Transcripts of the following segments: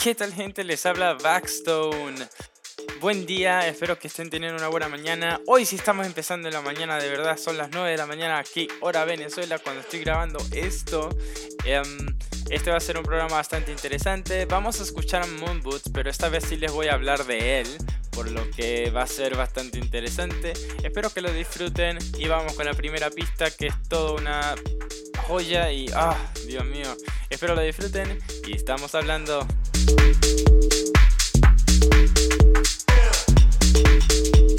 ¿Qué tal gente? Les habla Backstone. Buen día, espero que estén teniendo una buena mañana. Hoy sí estamos empezando en la mañana, de verdad, son las 9 de la mañana aquí, hora Venezuela, cuando estoy grabando esto. Em, este va a ser un programa bastante interesante. Vamos a escuchar a Moonboots, pero esta vez sí les voy a hablar de él, por lo que va a ser bastante interesante. Espero que lo disfruten y vamos con la primera pista, que es toda una joya y... ¡Ah! Dios mío. Espero lo disfruten y estamos hablando... やった!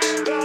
Bye.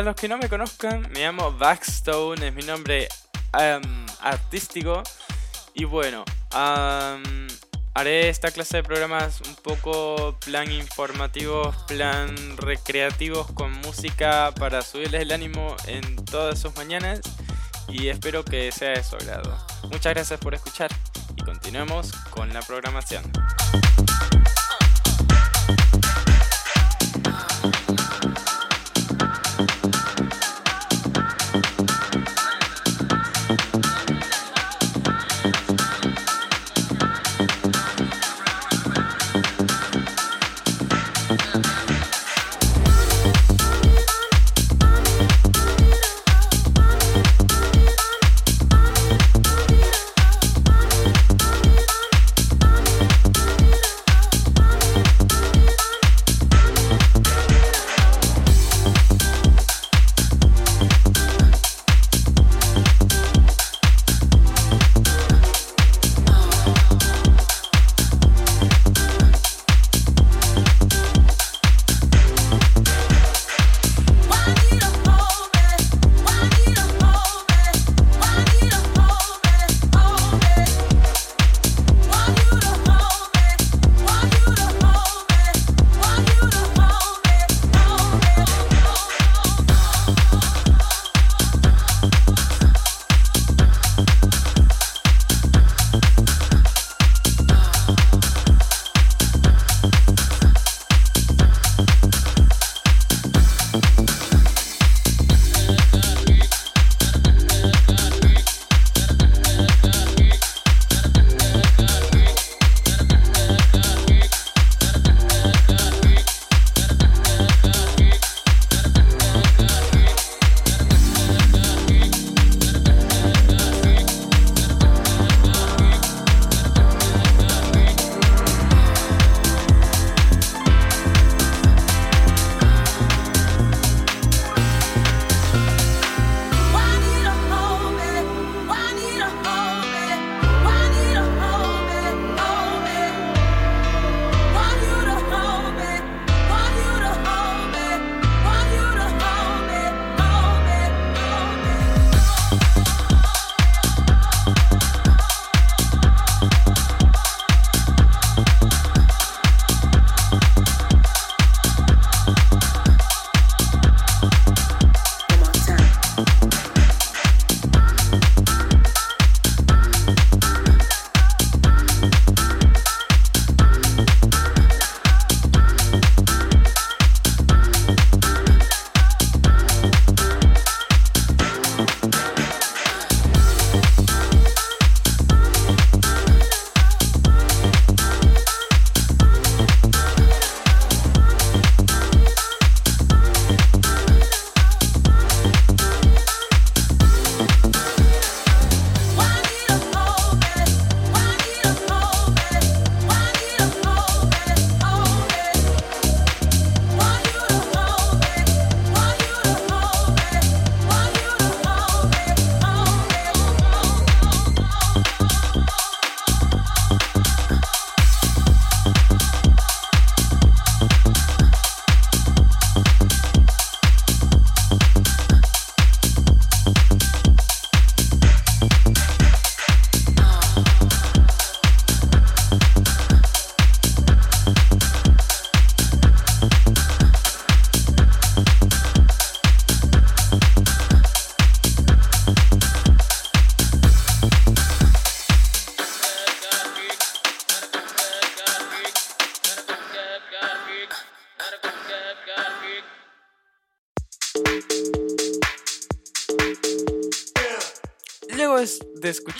Para los que no me conozcan, me llamo Backstone, es mi nombre em, artístico. Y bueno, haré esta clase de programas un poco plan informativos, plan recreativos con música para subirles el ánimo en todas sus mañanas. y espero que sea de su agrado. Muchas gracias por escuchar y continuemos con la programación.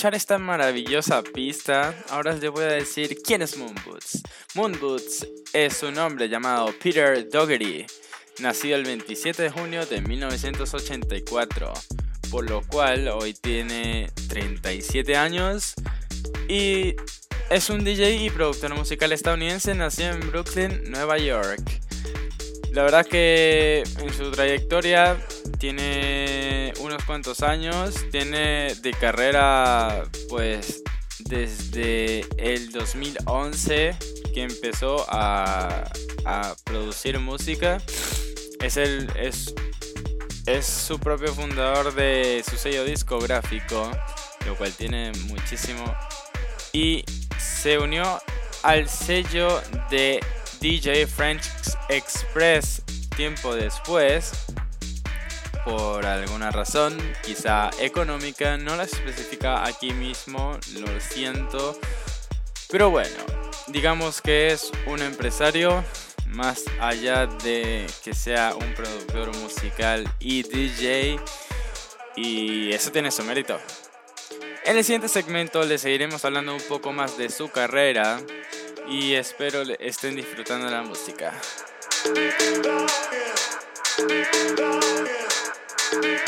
Esta maravillosa pista, ahora les voy a decir quién es Moonboots. Moonboots es un hombre llamado Peter Dougherty, nacido el 27 de junio de 1984, por lo cual hoy tiene 37 años y es un DJ y productor musical estadounidense nacido en Brooklyn, Nueva York. La verdad que en su trayectoria tiene unos cuantos años, tiene de carrera pues desde el 2011 que empezó a, producir música. Es, el, es, es su propio fundador de su sello discográfico, lo cual tiene muchísimo. Y se unió al sello de DJ French Express tiempo después por alguna razón, quizá económica, no la especifica aquí mismo, lo siento. Pero bueno, digamos que es un empresario más allá de que sea un productor musical y DJ y eso tiene su mérito. En el siguiente segmento le seguiremos hablando un poco más de su carrera y espero estén disfrutando la música. Thank you.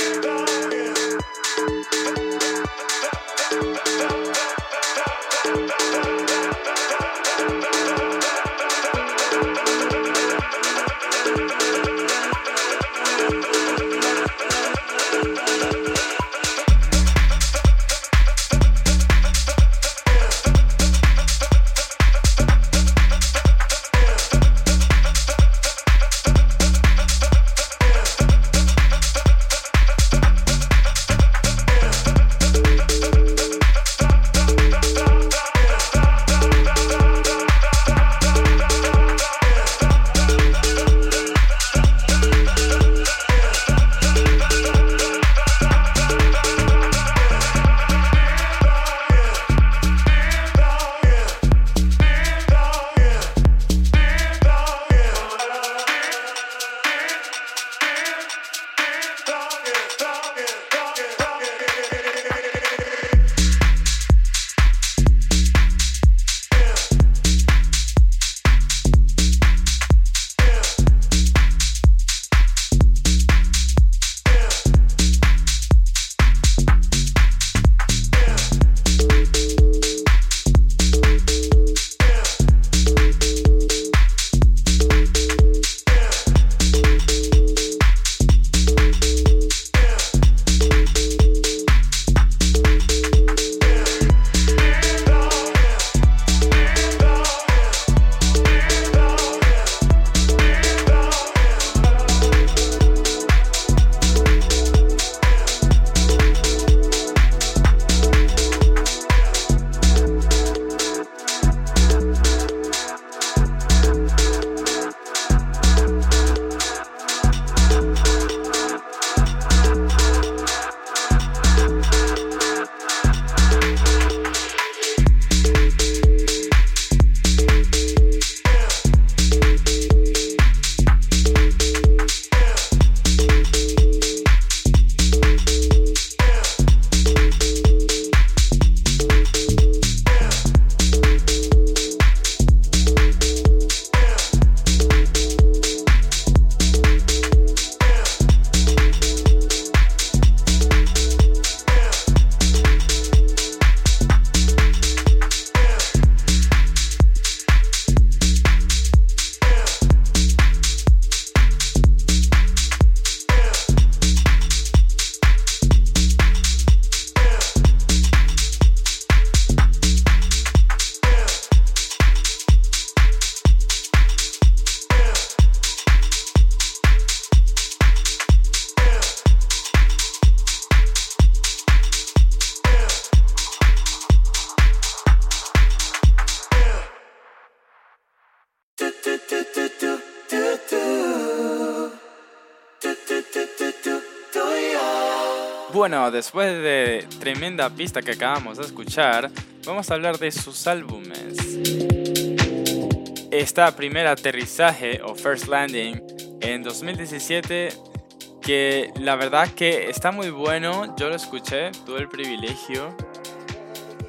Bueno, después de tremenda pista que acabamos de escuchar, vamos a hablar de sus álbumes. Esta primera aterrizaje o First Landing en 2017 que la verdad que está muy bueno, yo lo escuché, tuve el privilegio.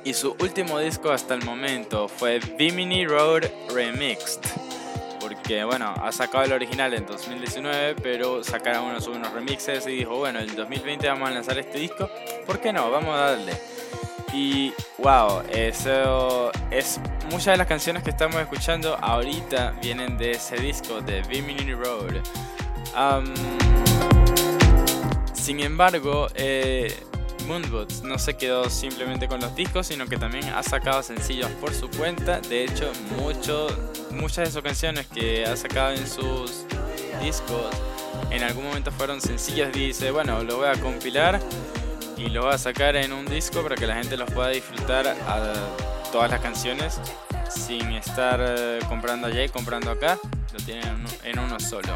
Y su último disco hasta el momento fue Bimini Road Remixed que bueno, ha sacado el original en 2019, pero sacaron unos, unos remixes y dijo, bueno, en 2020 vamos a lanzar este disco, ¿por qué no? Vamos a darle. Y wow, eso es muchas de las canciones que estamos escuchando ahorita vienen de ese disco de Bimini Road. sin embargo, eh, Moonboots no se quedó simplemente con los discos, sino que también ha sacado sencillos por su cuenta. De hecho, muchas de sus canciones que ha sacado en sus discos en algún momento fueron sencillos. Dice, bueno, lo voy a compilar y lo voy a sacar en un disco para que la gente los pueda disfrutar todas las canciones sin estar eh, comprando allá y comprando acá. Lo tienen en uno solo.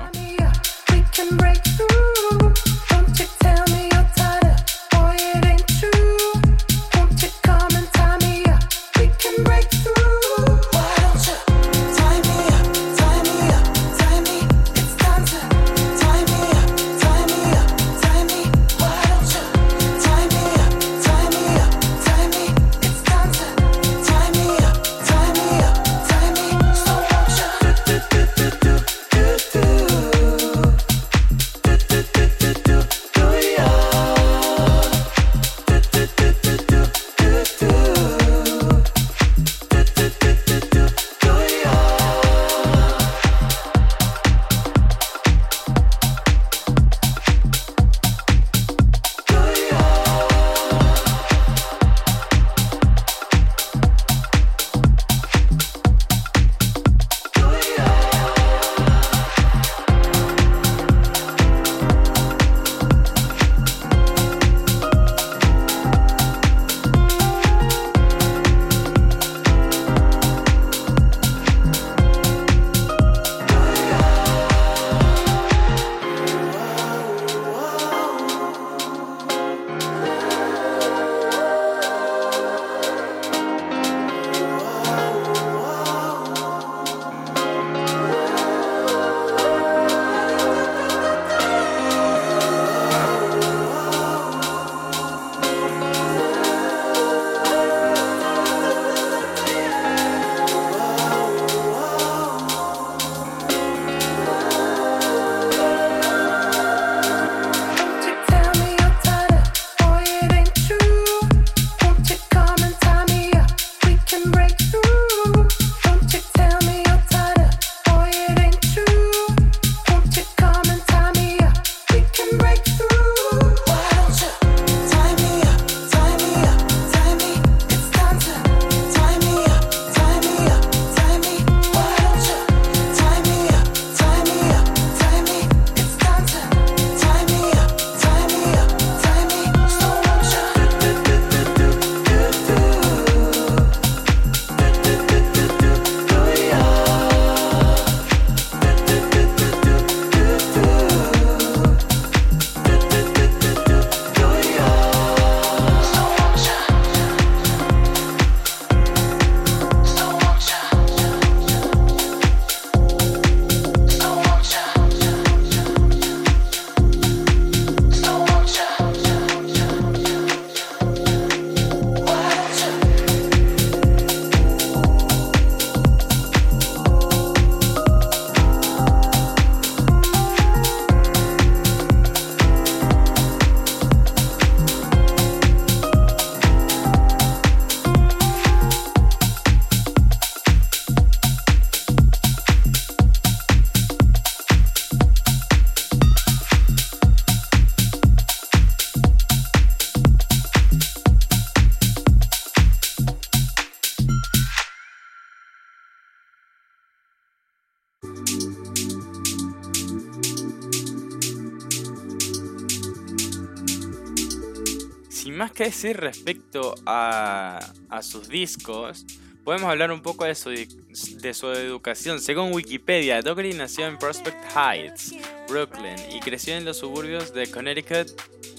Que decir respecto a, sus discos, podemos hablar un poco de su, de su educación. Según Wikipedia, Dougherty nació en Prospect Heights, Brooklyn, y creció en los suburbios de Connecticut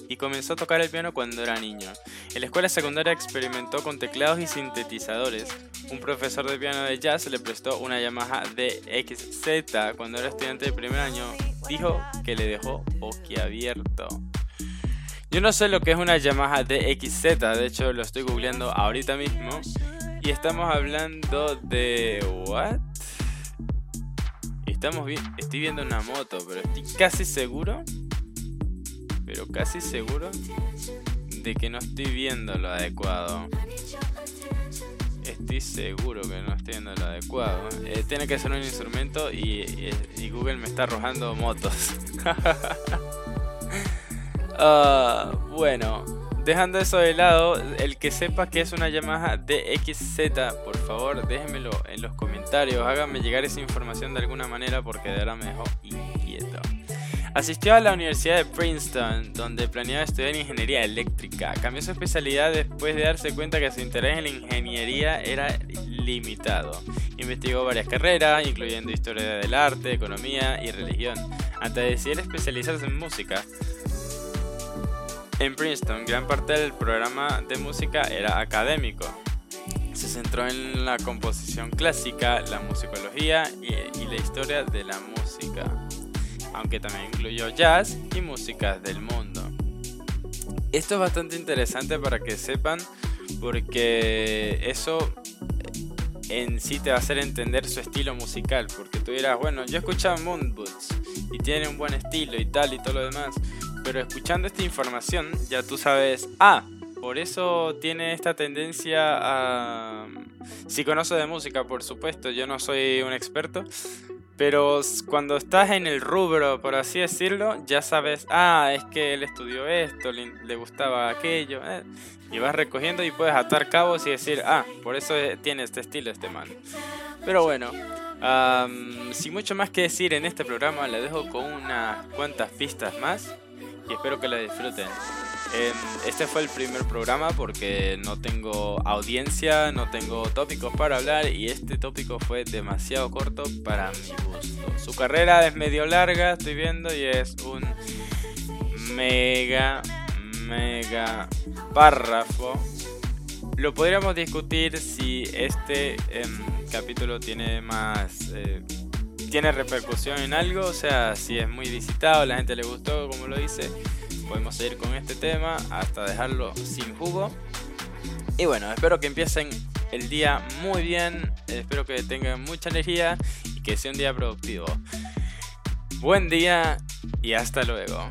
y comenzó a tocar el piano cuando era niño. En la escuela secundaria experimentó con teclados y sintetizadores. Un profesor de piano de jazz le prestó una Yamaha DXZ cuando era estudiante de primer año. Dijo que le dejó boquiabierto. Yo no sé lo que es una Yamaha DXZ, de hecho lo estoy googleando ahorita mismo. Y estamos hablando de... ¿What? Estamos vi estoy viendo una moto, pero estoy casi seguro, pero casi seguro de que no estoy viendo lo adecuado. Estoy seguro que no estoy viendo lo adecuado. Eh, tiene que ser un instrumento y, y Google me está arrojando motos. Uh, bueno, dejando eso de lado, el que sepa que es una Yamaha DXZ, por favor déjenmelo en los comentarios, háganme llegar esa información de alguna manera porque de verdad me dejó inquieto. Asistió a la Universidad de Princeton, donde planeaba estudiar ingeniería eléctrica. Cambió su especialidad después de darse cuenta que su interés en la ingeniería era limitado. Investigó varias carreras, incluyendo historia del arte, economía y religión, antes de decidir especializarse en música. En Princeton, gran parte del programa de música era académico. Se centró en la composición clásica, la musicología y, la historia de la música, aunque también incluyó jazz y músicas del mundo. Esto es bastante interesante para que sepan porque eso en sí te va a hacer entender su estilo musical, porque tú dirás, bueno, yo he escuchado Moonboots y tiene un buen estilo y tal y todo lo demás, pero escuchando esta información ya tú sabes, ah, por eso tiene esta tendencia a... Si conoce de música, por supuesto, yo no soy un experto, pero cuando estás en el rubro, por así decirlo, ya sabes, ah, es que él estudió esto, le, gustaba aquello, eh, y vas recogiendo y puedes atar cabos y decir, ah, por eso tiene este estilo este man. Pero bueno, sin mucho más que decir en este programa, le dejo con unas cuantas pistas más y espero que la disfruten. Em, este fue el primer programa porque no tengo audiencia, no tengo tópicos para hablar y este tópico fue demasiado corto para mi gusto. Su carrera es medio larga, estoy viendo, y es un mega, mega párrafo. Lo podríamos discutir si este em, capítulo tiene más... Eh, tiene repercusión en algo, o sea, si es muy visitado, la gente le gustó, como lo dice, podemos seguir con este tema hasta dejarlo sin jugo. Y bueno, espero que empiecen el día muy bien, espero que tengan mucha energía y que sea un día productivo. Buen día y hasta luego.